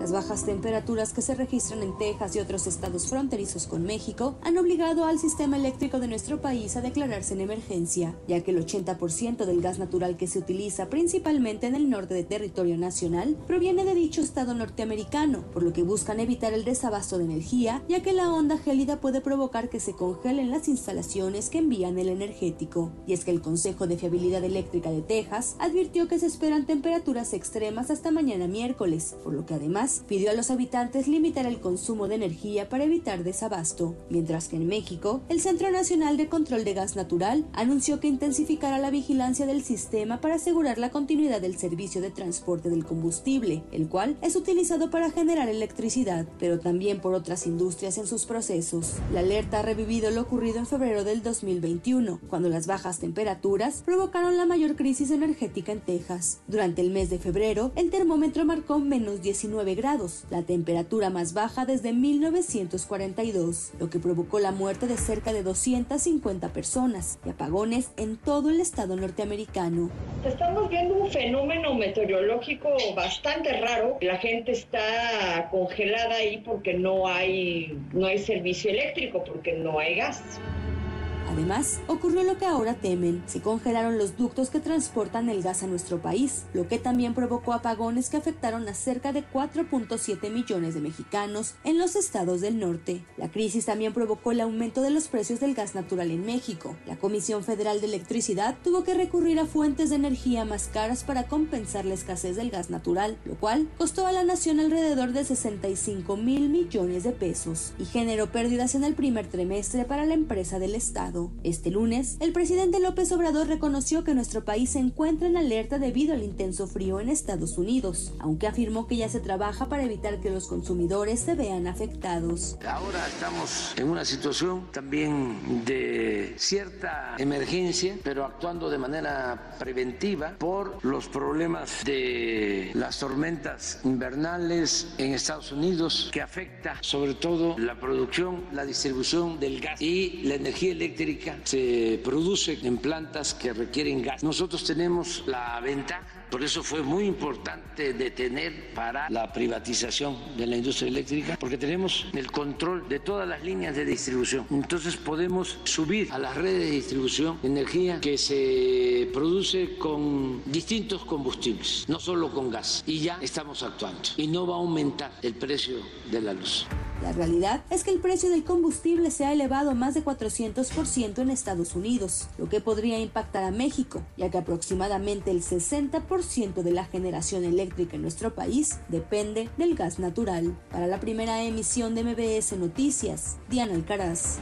Las bajas temperaturas que se registran en Texas y otros estados fronterizos con México han obligado al sistema eléctrico de nuestro país a declararse en emergencia, ya que el 80% del gas natural que se utiliza principalmente en el norte de territorio nacional proviene de dicho estado norteamericano, por lo que buscan evitar el desabasto de energía, ya que la onda gélida puede provocar que se congelen las instalaciones que envían el energético. Y es que el Consejo de Fiabilidad Eléctrica de Texas advirtió que se esperan temperaturas extremas hasta mañana miércoles, por lo que además pidió a los habitantes limitar el consumo de energía para evitar desabasto, mientras que en México, el Centro Nacional de Control de Gas Natural anunció que intensificará la vigilancia del sistema para asegurar la continuidad del servicio de transporte del combustible, el cual es utilizado para generar electricidad, pero también por otras industrias en sus procesos. La alerta ha revivido lo ocurrido en febrero del 2021, cuando las bajas temperaturas provocaron la mayor crisis energética en Texas. Durante el mes de febrero, el termómetro marcó menos 19 la temperatura más baja desde 1942, lo que provocó la muerte de cerca de 250 personas y apagones en todo el estado norteamericano. Estamos viendo un fenómeno meteorológico bastante raro. La gente está congelada ahí porque no hay, no hay servicio eléctrico, porque no hay gas. Además, ocurrió lo que ahora temen. Se congelaron los ductos que transportan el gas a nuestro país, lo que también provocó apagones que afectaron a cerca de 4.7 millones de mexicanos en los estados del norte. La crisis también provocó el aumento de los precios del gas natural en México. La Comisión Federal de Electricidad tuvo que recurrir a fuentes de energía más caras para compensar la escasez del gas natural, lo cual costó a la nación alrededor de 65 mil millones de pesos y generó pérdidas en el primer trimestre para la empresa del Estado. Este lunes, el presidente López Obrador reconoció que nuestro país se encuentra en alerta debido al intenso frío en Estados Unidos, aunque afirmó que ya se trabaja para evitar que los consumidores se vean afectados. Ahora estamos en una situación también de cierta emergencia, pero actuando de manera preventiva por los problemas de las tormentas invernales en Estados Unidos que afecta sobre todo la producción, la distribución del gas y la energía eléctrica se produce en plantas que requieren gas. Nosotros tenemos la ventaja, por eso fue muy importante detener para la privatización de la industria eléctrica, porque tenemos el control de todas las líneas de distribución. Entonces podemos subir a las redes de distribución energía que se produce con distintos combustibles, no solo con gas. Y ya estamos actuando. Y no va a aumentar el precio de la luz. La realidad es que el precio del combustible se ha elevado más de 400% en Estados Unidos, lo que podría impactar a México, ya que aproximadamente el 60% de la generación eléctrica en nuestro país depende del gas natural. Para la primera emisión de MBS Noticias, Diana Alcaraz.